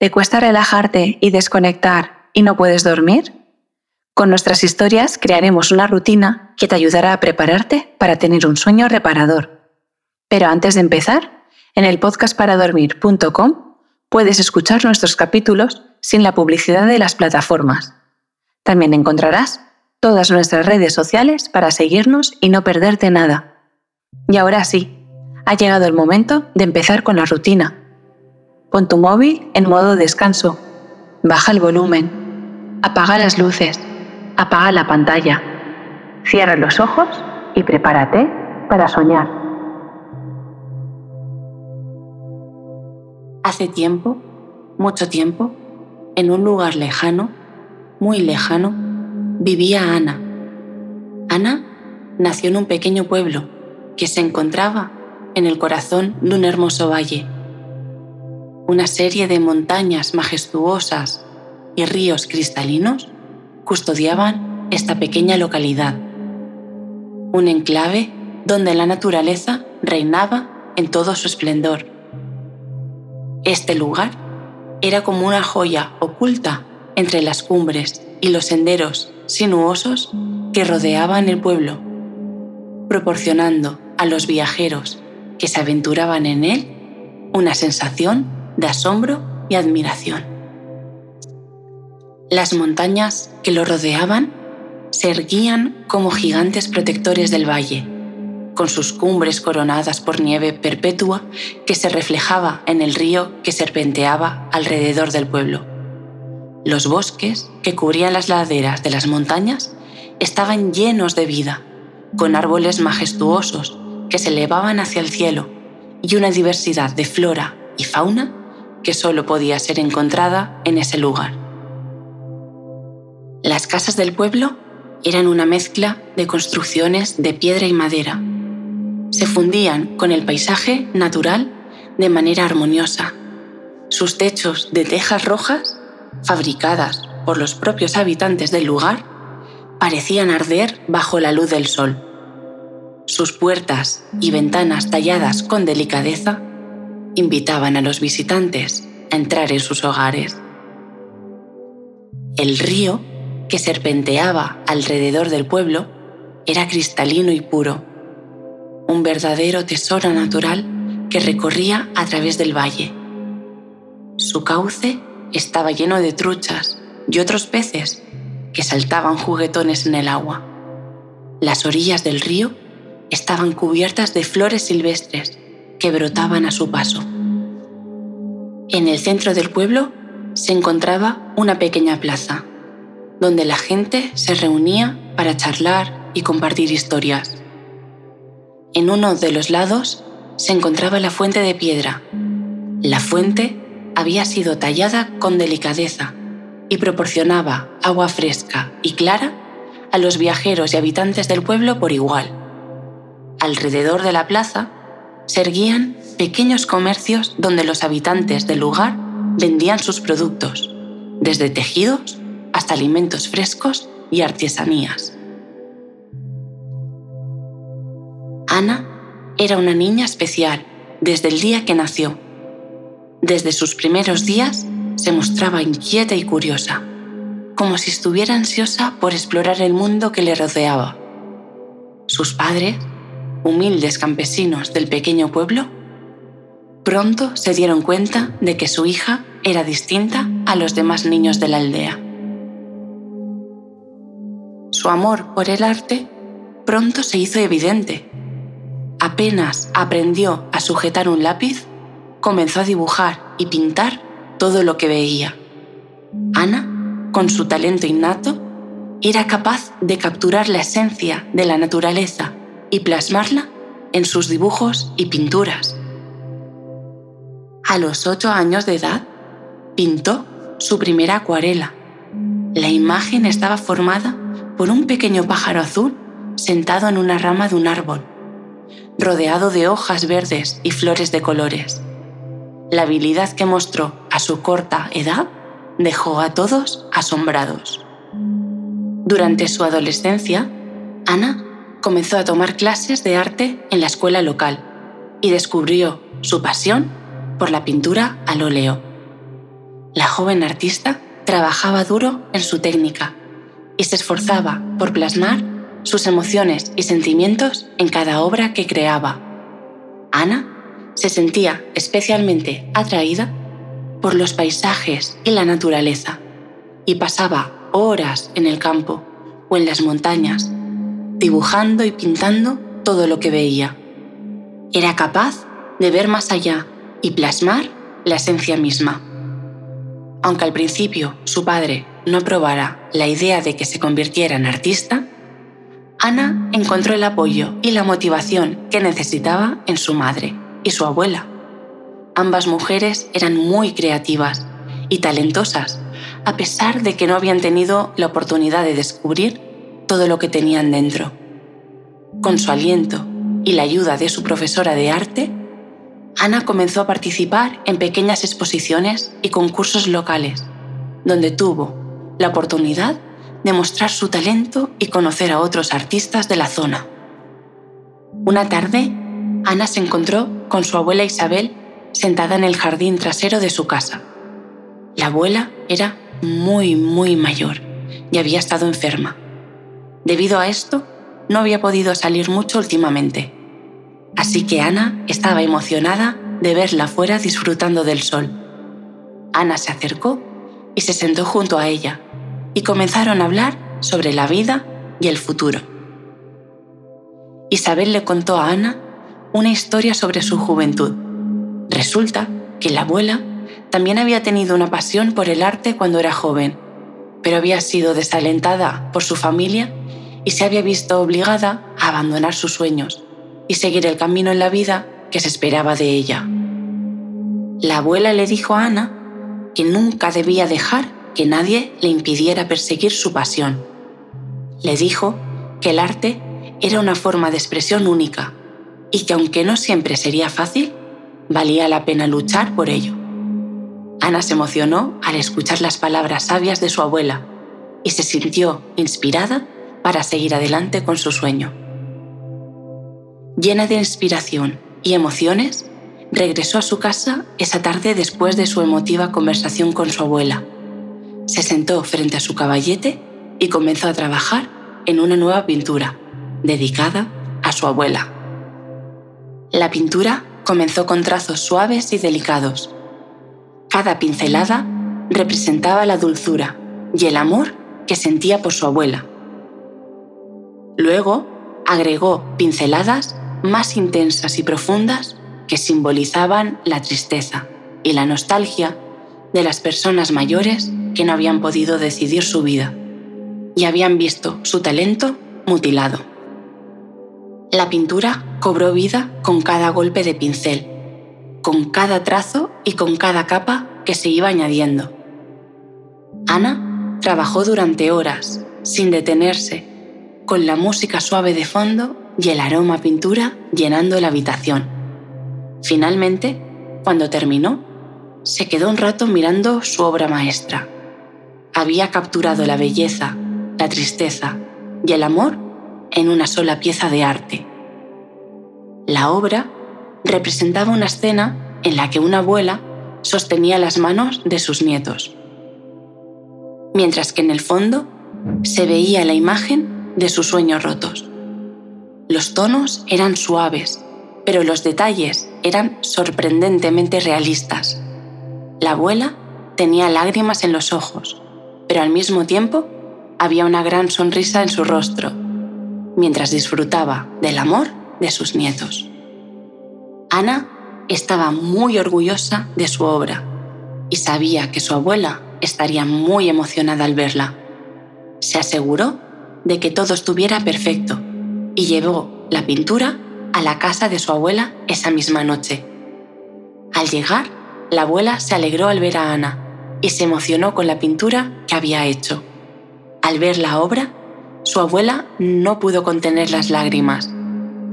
¿Te cuesta relajarte y desconectar y no puedes dormir? Con nuestras historias crearemos una rutina que te ayudará a prepararte para tener un sueño reparador. Pero antes de empezar, en el podcastparadormir.com puedes escuchar nuestros capítulos sin la publicidad de las plataformas. También encontrarás todas nuestras redes sociales para seguirnos y no perderte nada. Y ahora sí, ha llegado el momento de empezar con la rutina Pon tu móvil en modo descanso. Baja el volumen. Apaga las luces. Apaga la pantalla. Cierra los ojos y prepárate para soñar. Hace tiempo, mucho tiempo, en un lugar lejano, muy lejano, vivía Ana. Ana nació en un pequeño pueblo que se encontraba en el corazón de un hermoso valle una serie de montañas majestuosas y ríos cristalinos custodiaban esta pequeña localidad, un enclave donde la naturaleza reinaba en todo su esplendor. Este lugar era como una joya oculta entre las cumbres y los senderos sinuosos que rodeaban el pueblo, proporcionando a los viajeros que se aventuraban en él una sensación de asombro y admiración. Las montañas que lo rodeaban se erguían como gigantes protectores del valle, con sus cumbres coronadas por nieve perpetua que se reflejaba en el río que serpenteaba alrededor del pueblo. Los bosques que cubrían las laderas de las montañas estaban llenos de vida, con árboles majestuosos que se elevaban hacia el cielo y una diversidad de flora y fauna que solo podía ser encontrada en ese lugar. Las casas del pueblo eran una mezcla de construcciones de piedra y madera. Se fundían con el paisaje natural de manera armoniosa. Sus techos de tejas rojas, fabricadas por los propios habitantes del lugar, parecían arder bajo la luz del sol. Sus puertas y ventanas talladas con delicadeza invitaban a los visitantes a entrar en sus hogares. El río, que serpenteaba alrededor del pueblo, era cristalino y puro, un verdadero tesoro natural que recorría a través del valle. Su cauce estaba lleno de truchas y otros peces que saltaban juguetones en el agua. Las orillas del río estaban cubiertas de flores silvestres que brotaban a su paso. En el centro del pueblo se encontraba una pequeña plaza, donde la gente se reunía para charlar y compartir historias. En uno de los lados se encontraba la fuente de piedra. La fuente había sido tallada con delicadeza y proporcionaba agua fresca y clara a los viajeros y habitantes del pueblo por igual. Alrededor de la plaza se erguían pequeños comercios donde los habitantes del lugar vendían sus productos, desde tejidos hasta alimentos frescos y artesanías. Ana era una niña especial desde el día que nació. Desde sus primeros días se mostraba inquieta y curiosa, como si estuviera ansiosa por explorar el mundo que le rodeaba. Sus padres humildes campesinos del pequeño pueblo, pronto se dieron cuenta de que su hija era distinta a los demás niños de la aldea. Su amor por el arte pronto se hizo evidente. Apenas aprendió a sujetar un lápiz, comenzó a dibujar y pintar todo lo que veía. Ana, con su talento innato, era capaz de capturar la esencia de la naturaleza y plasmarla en sus dibujos y pinturas. A los ocho años de edad, pintó su primera acuarela. La imagen estaba formada por un pequeño pájaro azul sentado en una rama de un árbol, rodeado de hojas verdes y flores de colores. La habilidad que mostró a su corta edad dejó a todos asombrados. Durante su adolescencia, Ana comenzó a tomar clases de arte en la escuela local y descubrió su pasión por la pintura al óleo. La joven artista trabajaba duro en su técnica y se esforzaba por plasmar sus emociones y sentimientos en cada obra que creaba. Ana se sentía especialmente atraída por los paisajes y la naturaleza y pasaba horas en el campo o en las montañas, dibujando y pintando todo lo que veía. Era capaz de ver más allá y plasmar la esencia misma. Aunque al principio su padre no aprobara la idea de que se convirtiera en artista, Ana encontró el apoyo y la motivación que necesitaba en su madre y su abuela. Ambas mujeres eran muy creativas y talentosas, a pesar de que no habían tenido la oportunidad de descubrir todo lo que tenían dentro. Con su aliento y la ayuda de su profesora de arte, Ana comenzó a participar en pequeñas exposiciones y concursos locales, donde tuvo la oportunidad de mostrar su talento y conocer a otros artistas de la zona. Una tarde, Ana se encontró con su abuela Isabel sentada en el jardín trasero de su casa. La abuela era muy, muy mayor y había estado enferma. Debido a esto, no había podido salir mucho últimamente. Así que Ana estaba emocionada de verla fuera disfrutando del sol. Ana se acercó y se sentó junto a ella y comenzaron a hablar sobre la vida y el futuro. Isabel le contó a Ana una historia sobre su juventud. Resulta que la abuela también había tenido una pasión por el arte cuando era joven, pero había sido desalentada por su familia y se había visto obligada a abandonar sus sueños y seguir el camino en la vida que se esperaba de ella. La abuela le dijo a Ana que nunca debía dejar que nadie le impidiera perseguir su pasión. Le dijo que el arte era una forma de expresión única y que aunque no siempre sería fácil, valía la pena luchar por ello. Ana se emocionó al escuchar las palabras sabias de su abuela y se sintió inspirada para seguir adelante con su sueño. Llena de inspiración y emociones, regresó a su casa esa tarde después de su emotiva conversación con su abuela. Se sentó frente a su caballete y comenzó a trabajar en una nueva pintura, dedicada a su abuela. La pintura comenzó con trazos suaves y delicados. Cada pincelada representaba la dulzura y el amor que sentía por su abuela. Luego agregó pinceladas más intensas y profundas que simbolizaban la tristeza y la nostalgia de las personas mayores que no habían podido decidir su vida y habían visto su talento mutilado. La pintura cobró vida con cada golpe de pincel, con cada trazo y con cada capa que se iba añadiendo. Ana trabajó durante horas, sin detenerse, con la música suave de fondo y el aroma a pintura llenando la habitación. Finalmente, cuando terminó, se quedó un rato mirando su obra maestra. Había capturado la belleza, la tristeza y el amor en una sola pieza de arte. La obra representaba una escena en la que una abuela sostenía las manos de sus nietos, mientras que en el fondo se veía la imagen de sus sueños rotos. Los tonos eran suaves, pero los detalles eran sorprendentemente realistas. La abuela tenía lágrimas en los ojos, pero al mismo tiempo había una gran sonrisa en su rostro, mientras disfrutaba del amor de sus nietos. Ana estaba muy orgullosa de su obra y sabía que su abuela estaría muy emocionada al verla. Se aseguró de que todo estuviera perfecto y llevó la pintura a la casa de su abuela esa misma noche. Al llegar, la abuela se alegró al ver a Ana y se emocionó con la pintura que había hecho. Al ver la obra, su abuela no pudo contener las lágrimas,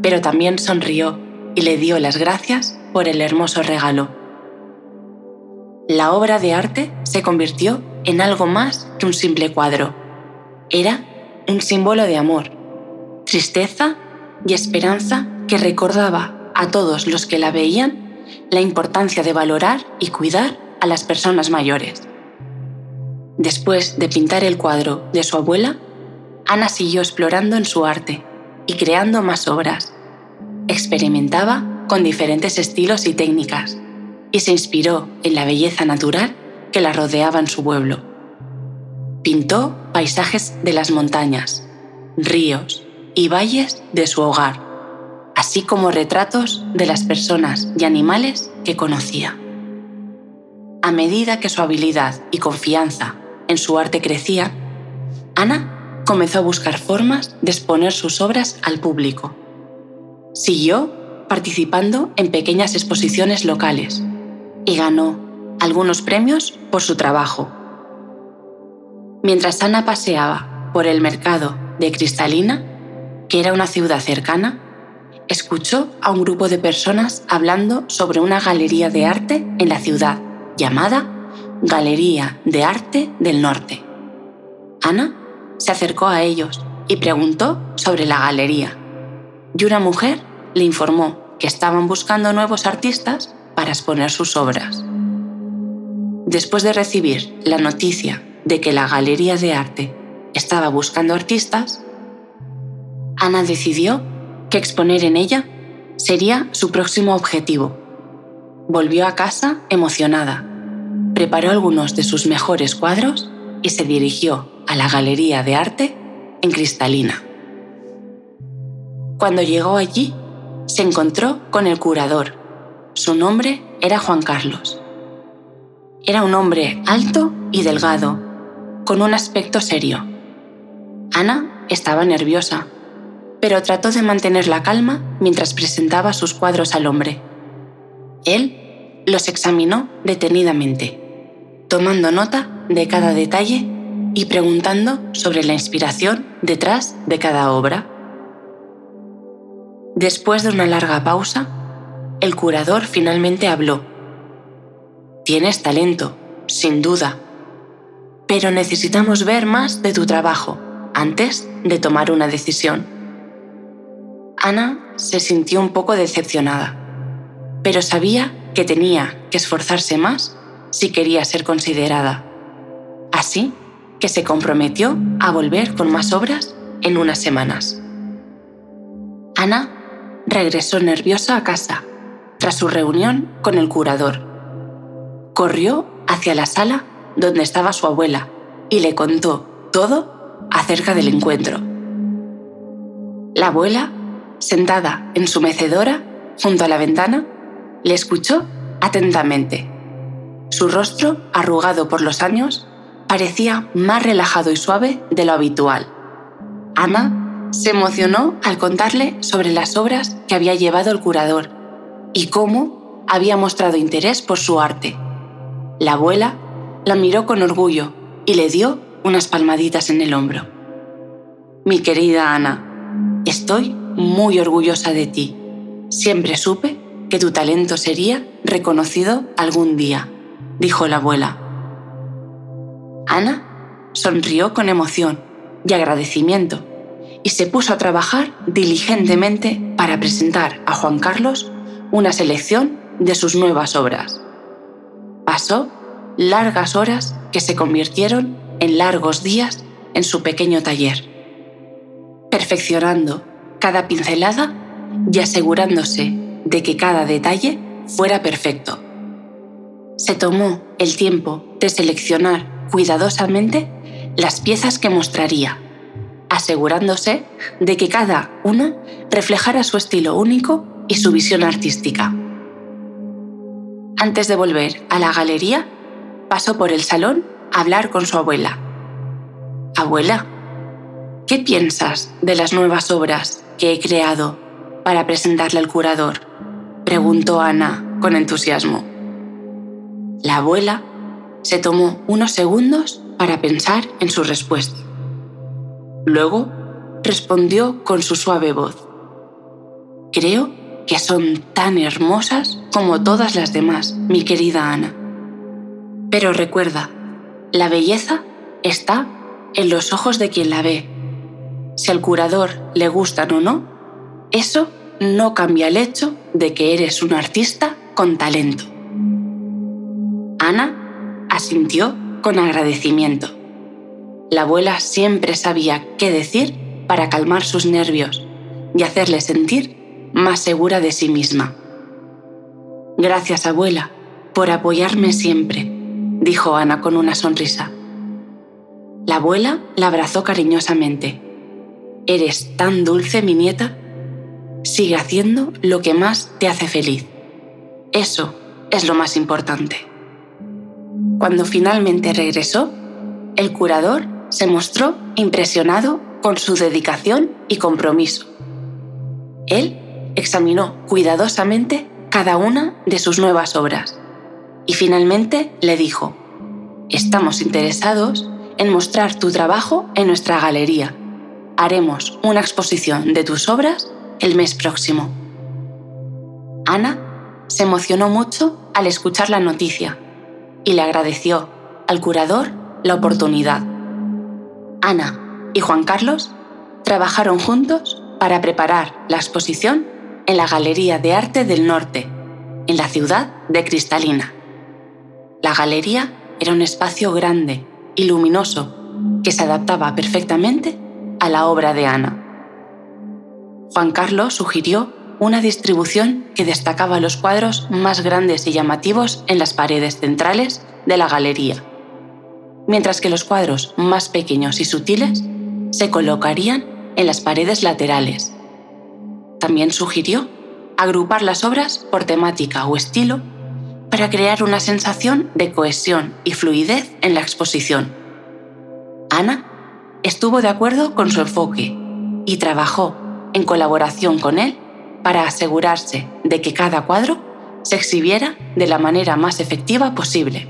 pero también sonrió y le dio las gracias por el hermoso regalo. La obra de arte se convirtió en algo más que un simple cuadro. Era un símbolo de amor, tristeza y esperanza que recordaba a todos los que la veían la importancia de valorar y cuidar a las personas mayores. Después de pintar el cuadro de su abuela, Ana siguió explorando en su arte y creando más obras. Experimentaba con diferentes estilos y técnicas y se inspiró en la belleza natural que la rodeaba en su pueblo. Pintó paisajes de las montañas, ríos y valles de su hogar, así como retratos de las personas y animales que conocía. A medida que su habilidad y confianza en su arte crecía, Ana comenzó a buscar formas de exponer sus obras al público. Siguió participando en pequeñas exposiciones locales y ganó algunos premios por su trabajo. Mientras Ana paseaba por el mercado de Cristalina, que era una ciudad cercana, escuchó a un grupo de personas hablando sobre una galería de arte en la ciudad llamada Galería de Arte del Norte. Ana se acercó a ellos y preguntó sobre la galería. Y una mujer le informó que estaban buscando nuevos artistas para exponer sus obras. Después de recibir la noticia de que la Galería de Arte estaba buscando artistas, Ana decidió que exponer en ella sería su próximo objetivo. Volvió a casa emocionada preparó algunos de sus mejores cuadros y se dirigió a la Galería de Arte en Cristalina. Cuando llegó allí, se encontró con el curador. Su nombre era Juan Carlos. Era un hombre alto y delgado, con un aspecto serio. Ana estaba nerviosa, pero trató de mantener la calma mientras presentaba sus cuadros al hombre. Él los examinó detenidamente tomando nota de cada detalle y preguntando sobre la inspiración detrás de cada obra. Después de una larga pausa, el curador finalmente habló. Tienes talento, sin duda, pero necesitamos ver más de tu trabajo antes de tomar una decisión. Ana se sintió un poco decepcionada, pero sabía que tenía que esforzarse más si quería ser considerada. Así que se comprometió a volver con más obras en unas semanas. Ana regresó nerviosa a casa tras su reunión con el curador. Corrió hacia la sala donde estaba su abuela y le contó todo acerca del encuentro. La abuela, sentada en su mecedora junto a la ventana, le escuchó atentamente su rostro, arrugado por los años, parecía más relajado y suave de lo habitual. Ana se emocionó al contarle sobre las obras que había llevado el curador y cómo había mostrado interés por su arte. La abuela la miró con orgullo y le dio unas palmaditas en el hombro. Mi querida Ana, estoy muy orgullosa de ti. Siempre supe que tu talento sería reconocido algún día dijo la abuela. Ana sonrió con emoción y agradecimiento y se puso a trabajar diligentemente para presentar a Juan Carlos una selección de sus nuevas obras. Pasó largas horas que se convirtieron en largos días en su pequeño taller, perfeccionando cada pincelada y asegurándose de que cada detalle fuera perfecto se tomó el tiempo de seleccionar cuidadosamente las piezas que mostraría, asegurándose de que cada una reflejara su estilo único y su visión artística. Antes de volver a la galería, pasó por el salón a hablar con su abuela. Abuela, ¿qué piensas de las nuevas obras que he creado para presentarle al curador? preguntó Ana con entusiasmo. La abuela se tomó unos segundos para pensar en su respuesta. Luego respondió con su suave voz. Creo que son tan hermosas como todas las demás, mi querida Ana. Pero recuerda, la belleza está en los ojos de quien la ve. Si al curador le gustan o no, eso no cambia el hecho de que eres un artista con talento. Ana asintió con agradecimiento. La abuela siempre sabía qué decir para calmar sus nervios y hacerle sentir más segura de sí misma. Gracias, abuela, por apoyarme siempre, dijo Ana con una sonrisa. La abuela la abrazó cariñosamente. Eres tan dulce, mi nieta. Sigue haciendo lo que más te hace feliz. Eso es lo más importante. Cuando finalmente regresó, el curador se mostró impresionado con su dedicación y compromiso. Él examinó cuidadosamente cada una de sus nuevas obras y finalmente le dijo, estamos interesados en mostrar tu trabajo en nuestra galería. Haremos una exposición de tus obras el mes próximo. Ana se emocionó mucho al escuchar la noticia y le agradeció al curador la oportunidad. Ana y Juan Carlos trabajaron juntos para preparar la exposición en la Galería de Arte del Norte, en la ciudad de Cristalina. La galería era un espacio grande y luminoso que se adaptaba perfectamente a la obra de Ana. Juan Carlos sugirió una distribución que destacaba los cuadros más grandes y llamativos en las paredes centrales de la galería, mientras que los cuadros más pequeños y sutiles se colocarían en las paredes laterales. También sugirió agrupar las obras por temática o estilo para crear una sensación de cohesión y fluidez en la exposición. Ana estuvo de acuerdo con su enfoque y trabajó en colaboración con él para asegurarse de que cada cuadro se exhibiera de la manera más efectiva posible.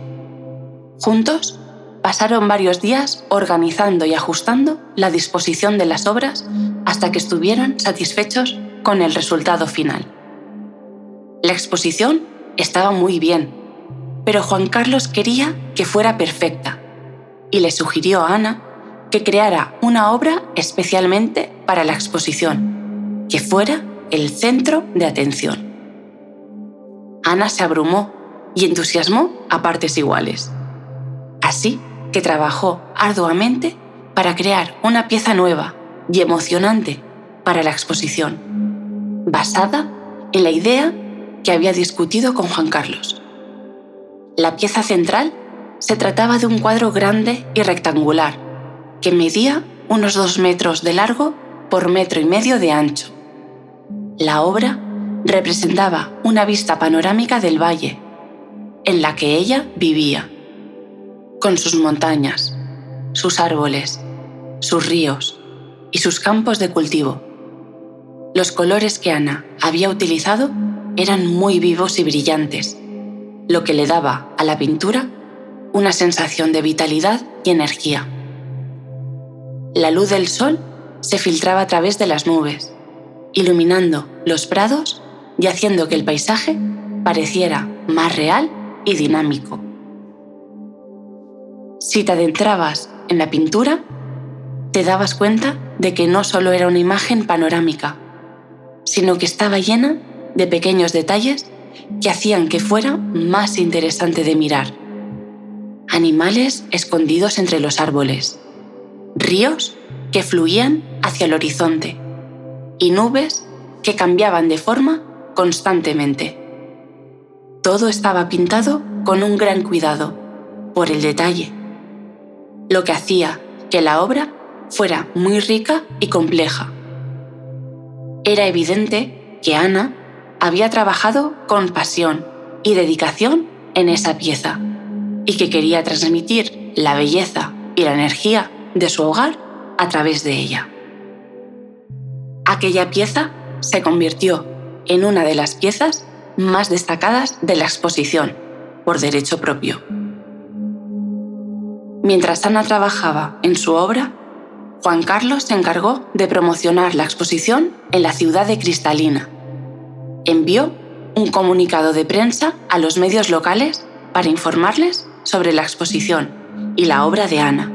Juntos, pasaron varios días organizando y ajustando la disposición de las obras hasta que estuvieron satisfechos con el resultado final. La exposición estaba muy bien, pero Juan Carlos quería que fuera perfecta y le sugirió a Ana que creara una obra especialmente para la exposición, que fuera el centro de atención. Ana se abrumó y entusiasmó a partes iguales. Así que trabajó arduamente para crear una pieza nueva y emocionante para la exposición, basada en la idea que había discutido con Juan Carlos. La pieza central se trataba de un cuadro grande y rectangular, que medía unos dos metros de largo por metro y medio de ancho la obra representaba una vista panorámica del valle, en la que ella vivía, con sus montañas, sus árboles, sus ríos y sus campos de cultivo. Los colores que Ana había utilizado eran muy vivos y brillantes, lo que le daba a la pintura una sensación de vitalidad y energía. La luz del sol se filtraba a través de las nubes iluminando los prados y haciendo que el paisaje pareciera más real y dinámico. Si te adentrabas en la pintura, te dabas cuenta de que no solo era una imagen panorámica, sino que estaba llena de pequeños detalles que hacían que fuera más interesante de mirar. Animales escondidos entre los árboles, ríos que fluían hacia el horizonte, y nubes que cambiaban de forma constantemente. Todo estaba pintado con un gran cuidado, por el detalle, lo que hacía que la obra fuera muy rica y compleja. Era evidente que Ana había trabajado con pasión y dedicación en esa pieza y que quería transmitir la belleza y la energía de su hogar a través de ella aquella pieza se convirtió en una de las piezas más destacadas de la exposición, por derecho propio. Mientras Ana trabajaba en su obra, Juan Carlos se encargó de promocionar la exposición en la ciudad de Cristalina. Envió un comunicado de prensa a los medios locales para informarles sobre la exposición y la obra de Ana.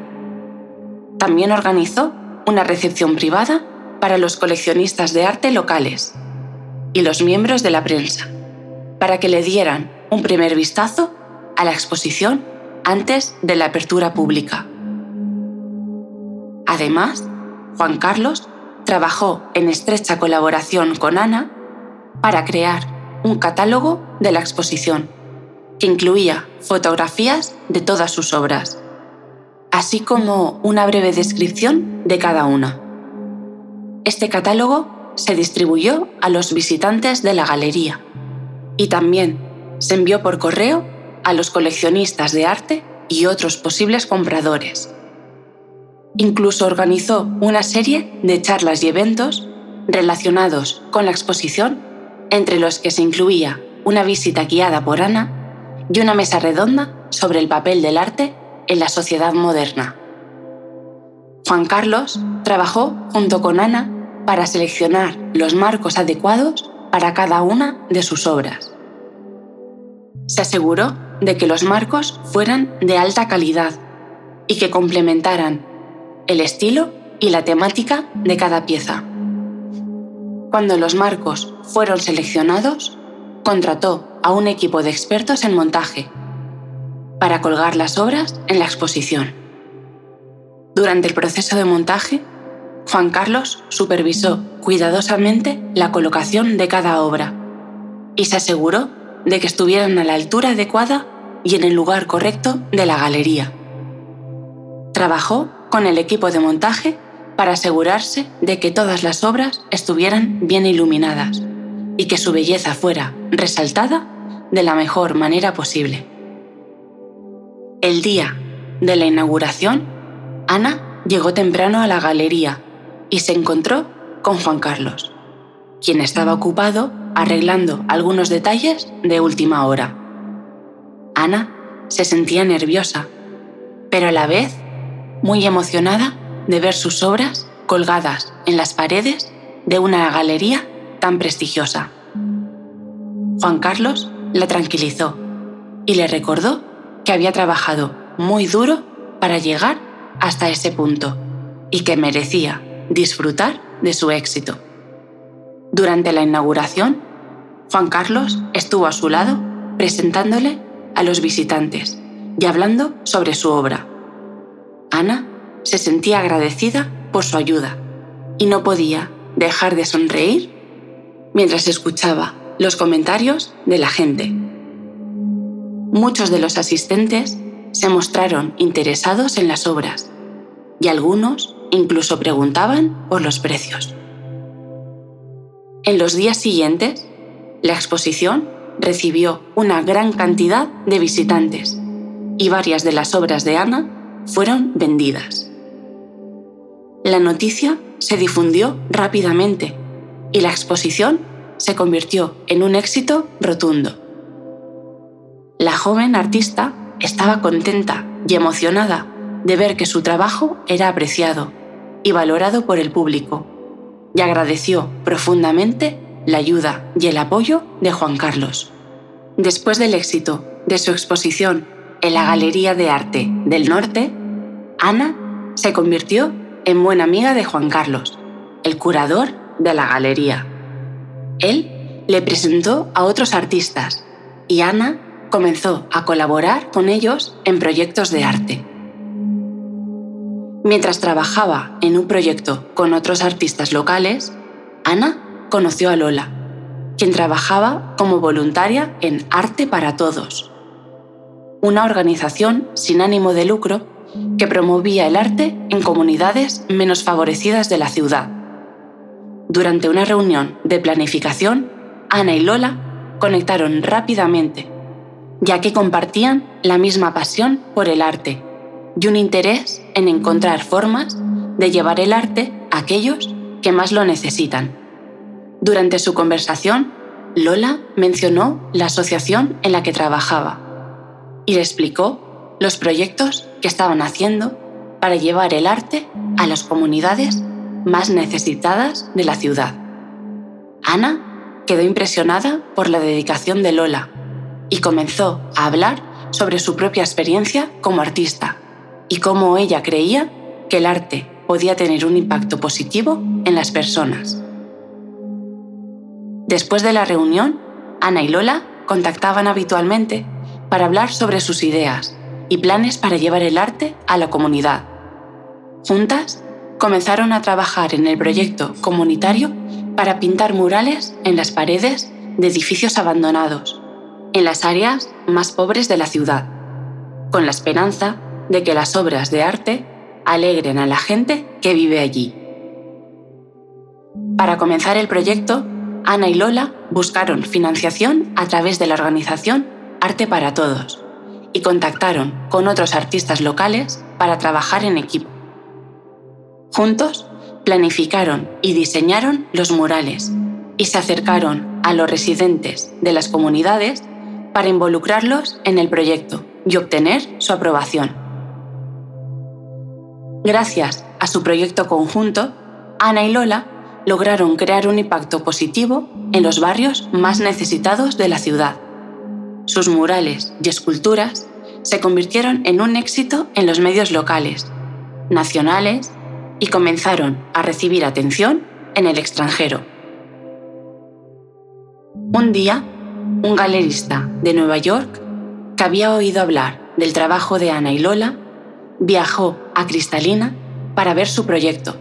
También organizó una recepción privada para los coleccionistas de arte locales y los miembros de la prensa, para que le dieran un primer vistazo a la exposición antes de la apertura pública. Además, Juan Carlos trabajó en estrecha colaboración con Ana para crear un catálogo de la exposición, que incluía fotografías de todas sus obras, así como una breve descripción de cada una. Este catálogo se distribuyó a los visitantes de la galería y también se envió por correo a los coleccionistas de arte y otros posibles compradores. Incluso organizó una serie de charlas y eventos relacionados con la exposición, entre los que se incluía una visita guiada por Ana y una mesa redonda sobre el papel del arte en la sociedad moderna. Juan Carlos trabajó junto con Ana para seleccionar los marcos adecuados para cada una de sus obras. Se aseguró de que los marcos fueran de alta calidad y que complementaran el estilo y la temática de cada pieza. Cuando los marcos fueron seleccionados, contrató a un equipo de expertos en montaje para colgar las obras en la exposición. Durante el proceso de montaje, Juan Carlos supervisó cuidadosamente la colocación de cada obra y se aseguró de que estuvieran a la altura adecuada y en el lugar correcto de la galería. Trabajó con el equipo de montaje para asegurarse de que todas las obras estuvieran bien iluminadas y que su belleza fuera resaltada de la mejor manera posible. El día de la inauguración, Ana llegó temprano a la galería y se encontró con Juan Carlos, quien estaba ocupado arreglando algunos detalles de última hora. Ana se sentía nerviosa, pero a la vez muy emocionada de ver sus obras colgadas en las paredes de una galería tan prestigiosa. Juan Carlos la tranquilizó y le recordó que había trabajado muy duro para llegar hasta ese punto y que merecía disfrutar de su éxito. Durante la inauguración, Juan Carlos estuvo a su lado presentándole a los visitantes y hablando sobre su obra. Ana se sentía agradecida por su ayuda y no podía dejar de sonreír mientras escuchaba los comentarios de la gente. Muchos de los asistentes se mostraron interesados en las obras y algunos incluso preguntaban por los precios. En los días siguientes, la exposición recibió una gran cantidad de visitantes y varias de las obras de Ana fueron vendidas. La noticia se difundió rápidamente y la exposición se convirtió en un éxito rotundo. La joven artista estaba contenta y emocionada de ver que su trabajo era apreciado y valorado por el público, y agradeció profundamente la ayuda y el apoyo de Juan Carlos. Después del éxito de su exposición en la Galería de Arte del Norte, Ana se convirtió en buena amiga de Juan Carlos, el curador de la galería. Él le presentó a otros artistas y Ana comenzó a colaborar con ellos en proyectos de arte. Mientras trabajaba en un proyecto con otros artistas locales, Ana conoció a Lola, quien trabajaba como voluntaria en Arte para Todos, una organización sin ánimo de lucro que promovía el arte en comunidades menos favorecidas de la ciudad. Durante una reunión de planificación, Ana y Lola conectaron rápidamente, ya que compartían la misma pasión por el arte y un interés en encontrar formas de llevar el arte a aquellos que más lo necesitan. Durante su conversación, Lola mencionó la asociación en la que trabajaba y le explicó los proyectos que estaban haciendo para llevar el arte a las comunidades más necesitadas de la ciudad. Ana quedó impresionada por la dedicación de Lola y comenzó a hablar sobre su propia experiencia como artista y cómo ella creía que el arte podía tener un impacto positivo en las personas. Después de la reunión, Ana y Lola contactaban habitualmente para hablar sobre sus ideas y planes para llevar el arte a la comunidad. Juntas, comenzaron a trabajar en el proyecto comunitario para pintar murales en las paredes de edificios abandonados, en las áreas más pobres de la ciudad, con la esperanza de que las obras de arte alegren a la gente que vive allí. Para comenzar el proyecto, Ana y Lola buscaron financiación a través de la organización Arte para Todos y contactaron con otros artistas locales para trabajar en equipo. Juntos, planificaron y diseñaron los murales y se acercaron a los residentes de las comunidades para involucrarlos en el proyecto y obtener su aprobación. Gracias a su proyecto conjunto, Ana y Lola lograron crear un impacto positivo en los barrios más necesitados de la ciudad. Sus murales y esculturas se convirtieron en un éxito en los medios locales, nacionales y comenzaron a recibir atención en el extranjero. Un día, un galerista de Nueva York, que había oído hablar del trabajo de Ana y Lola, viajó a Cristalina para ver su proyecto.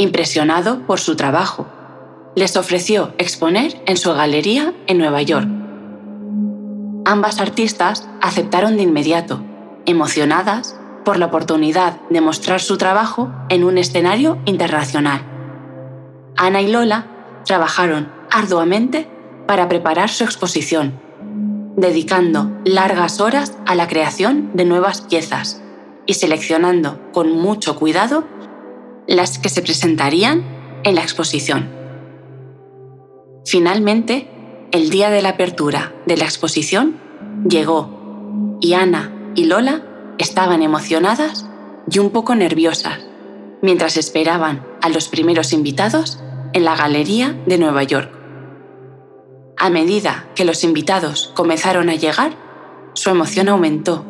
Impresionado por su trabajo, les ofreció exponer en su galería en Nueva York. Ambas artistas aceptaron de inmediato, emocionadas por la oportunidad de mostrar su trabajo en un escenario internacional. Ana y Lola trabajaron arduamente para preparar su exposición, dedicando largas horas a la creación de nuevas piezas y seleccionando con mucho cuidado las que se presentarían en la exposición. Finalmente, el día de la apertura de la exposición llegó y Ana y Lola Estaban emocionadas y un poco nerviosas mientras esperaban a los primeros invitados en la Galería de Nueva York. A medida que los invitados comenzaron a llegar, su emoción aumentó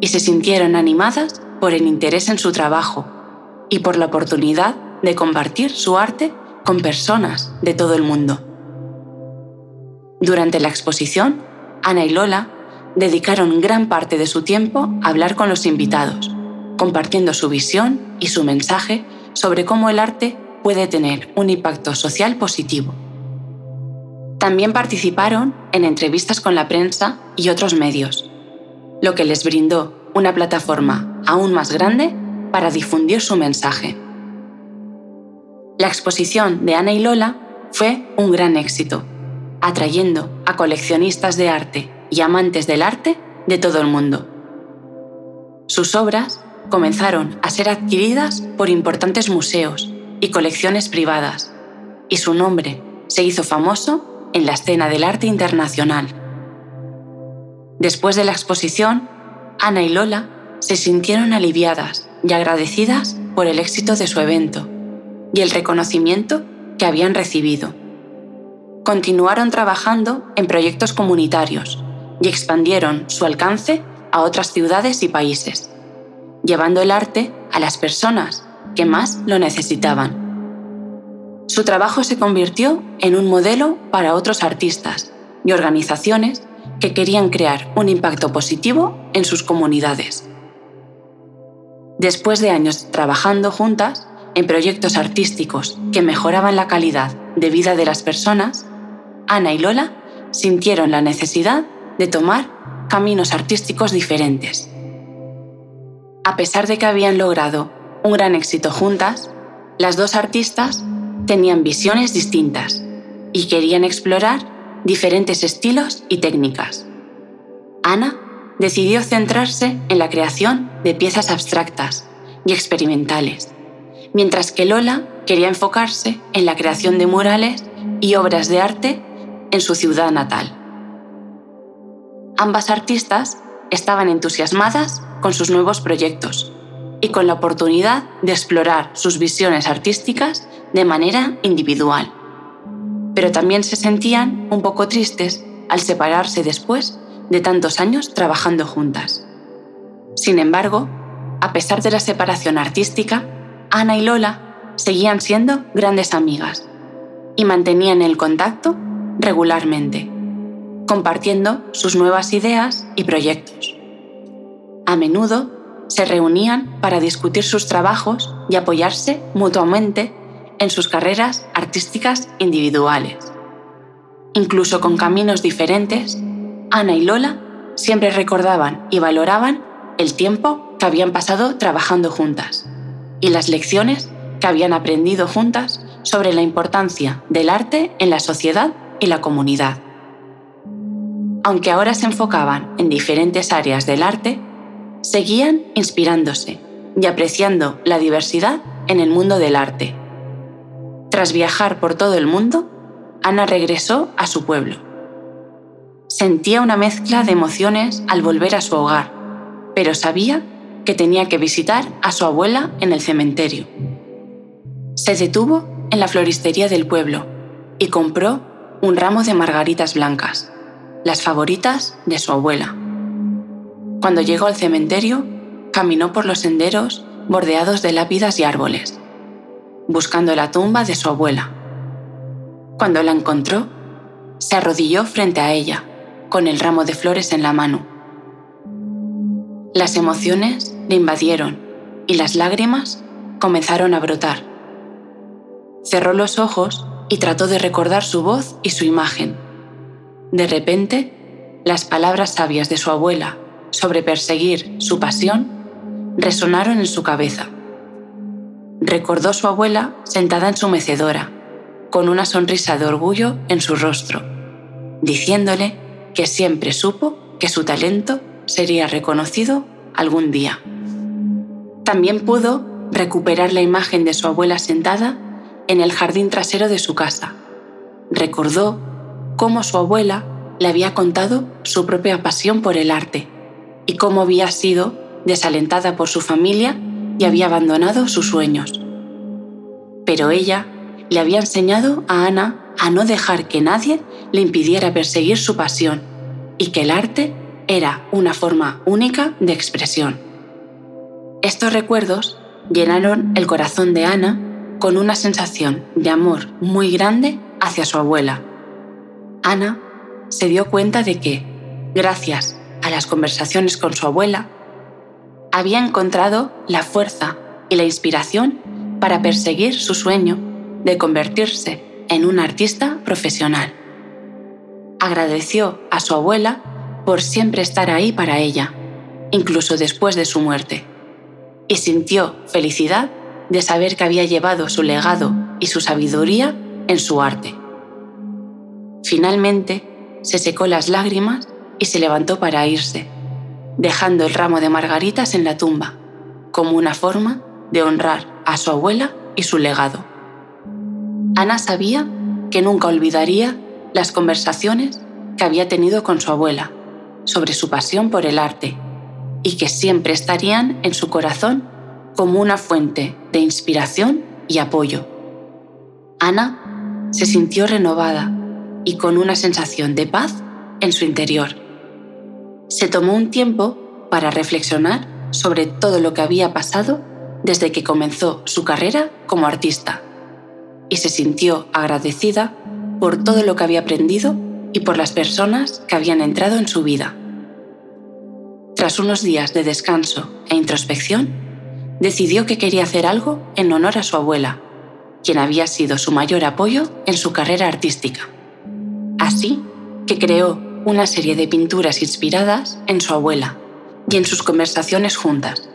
y se sintieron animadas por el interés en su trabajo y por la oportunidad de compartir su arte con personas de todo el mundo. Durante la exposición, Ana y Lola dedicaron gran parte de su tiempo a hablar con los invitados, compartiendo su visión y su mensaje sobre cómo el arte puede tener un impacto social positivo. También participaron en entrevistas con la prensa y otros medios, lo que les brindó una plataforma aún más grande para difundir su mensaje. La exposición de Ana y Lola fue un gran éxito, atrayendo a coleccionistas de arte y amantes del arte de todo el mundo. Sus obras comenzaron a ser adquiridas por importantes museos y colecciones privadas, y su nombre se hizo famoso en la escena del arte internacional. Después de la exposición, Ana y Lola se sintieron aliviadas y agradecidas por el éxito de su evento y el reconocimiento que habían recibido. Continuaron trabajando en proyectos comunitarios y expandieron su alcance a otras ciudades y países, llevando el arte a las personas que más lo necesitaban. Su trabajo se convirtió en un modelo para otros artistas y organizaciones que querían crear un impacto positivo en sus comunidades. Después de años trabajando juntas en proyectos artísticos que mejoraban la calidad de vida de las personas, Ana y Lola sintieron la necesidad de tomar caminos artísticos diferentes. A pesar de que habían logrado un gran éxito juntas, las dos artistas tenían visiones distintas y querían explorar diferentes estilos y técnicas. Ana decidió centrarse en la creación de piezas abstractas y experimentales, mientras que Lola quería enfocarse en la creación de murales y obras de arte en su ciudad natal. Ambas artistas estaban entusiasmadas con sus nuevos proyectos y con la oportunidad de explorar sus visiones artísticas de manera individual. Pero también se sentían un poco tristes al separarse después de tantos años trabajando juntas. Sin embargo, a pesar de la separación artística, Ana y Lola seguían siendo grandes amigas y mantenían el contacto regularmente compartiendo sus nuevas ideas y proyectos. A menudo se reunían para discutir sus trabajos y apoyarse mutuamente en sus carreras artísticas individuales. Incluso con caminos diferentes, Ana y Lola siempre recordaban y valoraban el tiempo que habían pasado trabajando juntas y las lecciones que habían aprendido juntas sobre la importancia del arte en la sociedad y la comunidad. Aunque ahora se enfocaban en diferentes áreas del arte, seguían inspirándose y apreciando la diversidad en el mundo del arte. Tras viajar por todo el mundo, Ana regresó a su pueblo. Sentía una mezcla de emociones al volver a su hogar, pero sabía que tenía que visitar a su abuela en el cementerio. Se detuvo en la floristería del pueblo y compró un ramo de margaritas blancas, las favoritas de su abuela. Cuando llegó al cementerio, caminó por los senderos bordeados de lápidas y árboles, buscando la tumba de su abuela. Cuando la encontró, se arrodilló frente a ella, con el ramo de flores en la mano. Las emociones le invadieron y las lágrimas comenzaron a brotar. Cerró los ojos y trató de recordar su voz y su imagen. De repente, las palabras sabias de su abuela sobre perseguir su pasión resonaron en su cabeza. Recordó su abuela sentada en su mecedora, con una sonrisa de orgullo en su rostro, diciéndole que siempre supo que su talento sería reconocido algún día. También pudo recuperar la imagen de su abuela sentada en el jardín trasero de su casa. Recordó cómo su abuela le había contado su propia pasión por el arte y cómo había sido desalentada por su familia y había abandonado sus sueños. Pero ella le había enseñado a Ana a no dejar que nadie le impidiera perseguir su pasión y que el arte era una forma única de expresión. Estos recuerdos llenaron el corazón de Ana con una sensación de amor muy grande hacia su abuela. Ana se dio cuenta de que, gracias a las conversaciones con su abuela, había encontrado la fuerza y la inspiración para perseguir su sueño de convertirse en un artista profesional. Agradeció a su abuela por siempre estar ahí para ella, incluso después de su muerte, y sintió felicidad de saber que había llevado su legado y su sabiduría en su arte. Finalmente, se secó las lágrimas y se levantó para irse, dejando el ramo de margaritas en la tumba, como una forma de honrar a su abuela y su legado. Ana sabía que nunca olvidaría las conversaciones que había tenido con su abuela sobre su pasión por el arte y que siempre estarían en su corazón como una fuente de inspiración y apoyo. Ana se sintió renovada y con una sensación de paz en su interior se tomó un tiempo para reflexionar sobre todo lo que había pasado desde que comenzó su carrera como artista y se sintió agradecida por todo lo que había aprendido y por las personas que habían entrado en su vida. Tras unos días de descanso e introspección, decidió que quería hacer algo en honor a su abuela, quien había sido su mayor apoyo en su carrera artística. Así que creó una serie de pinturas inspiradas en su abuela y en sus conversaciones juntas.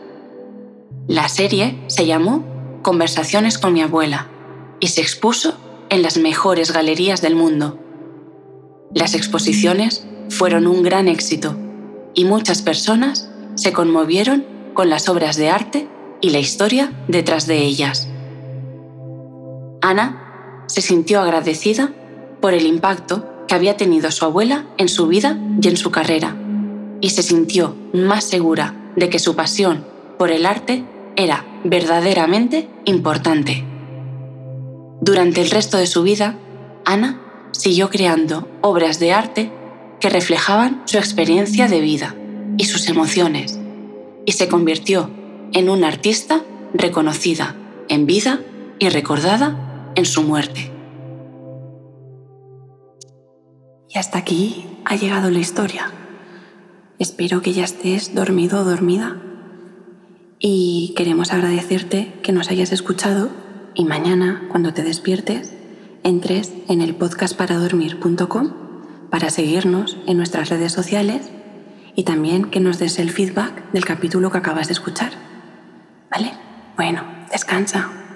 La serie se llamó Conversaciones con mi abuela y se expuso en las mejores galerías del mundo. Las exposiciones fueron un gran éxito y muchas personas se conmovieron con las obras de arte y la historia detrás de ellas. Ana se sintió agradecida por el impacto que había tenido su abuela en su vida y en su carrera, y se sintió más segura de que su pasión por el arte era verdaderamente importante. Durante el resto de su vida, Ana siguió creando obras de arte que reflejaban su experiencia de vida y sus emociones, y se convirtió en una artista reconocida en vida y recordada en su muerte. Y hasta aquí ha llegado la historia. Espero que ya estés dormido o dormida. Y queremos agradecerte que nos hayas escuchado y mañana, cuando te despiertes, entres en el podcastparadormir.com para seguirnos en nuestras redes sociales y también que nos des el feedback del capítulo que acabas de escuchar. ¿Vale? Bueno, descansa.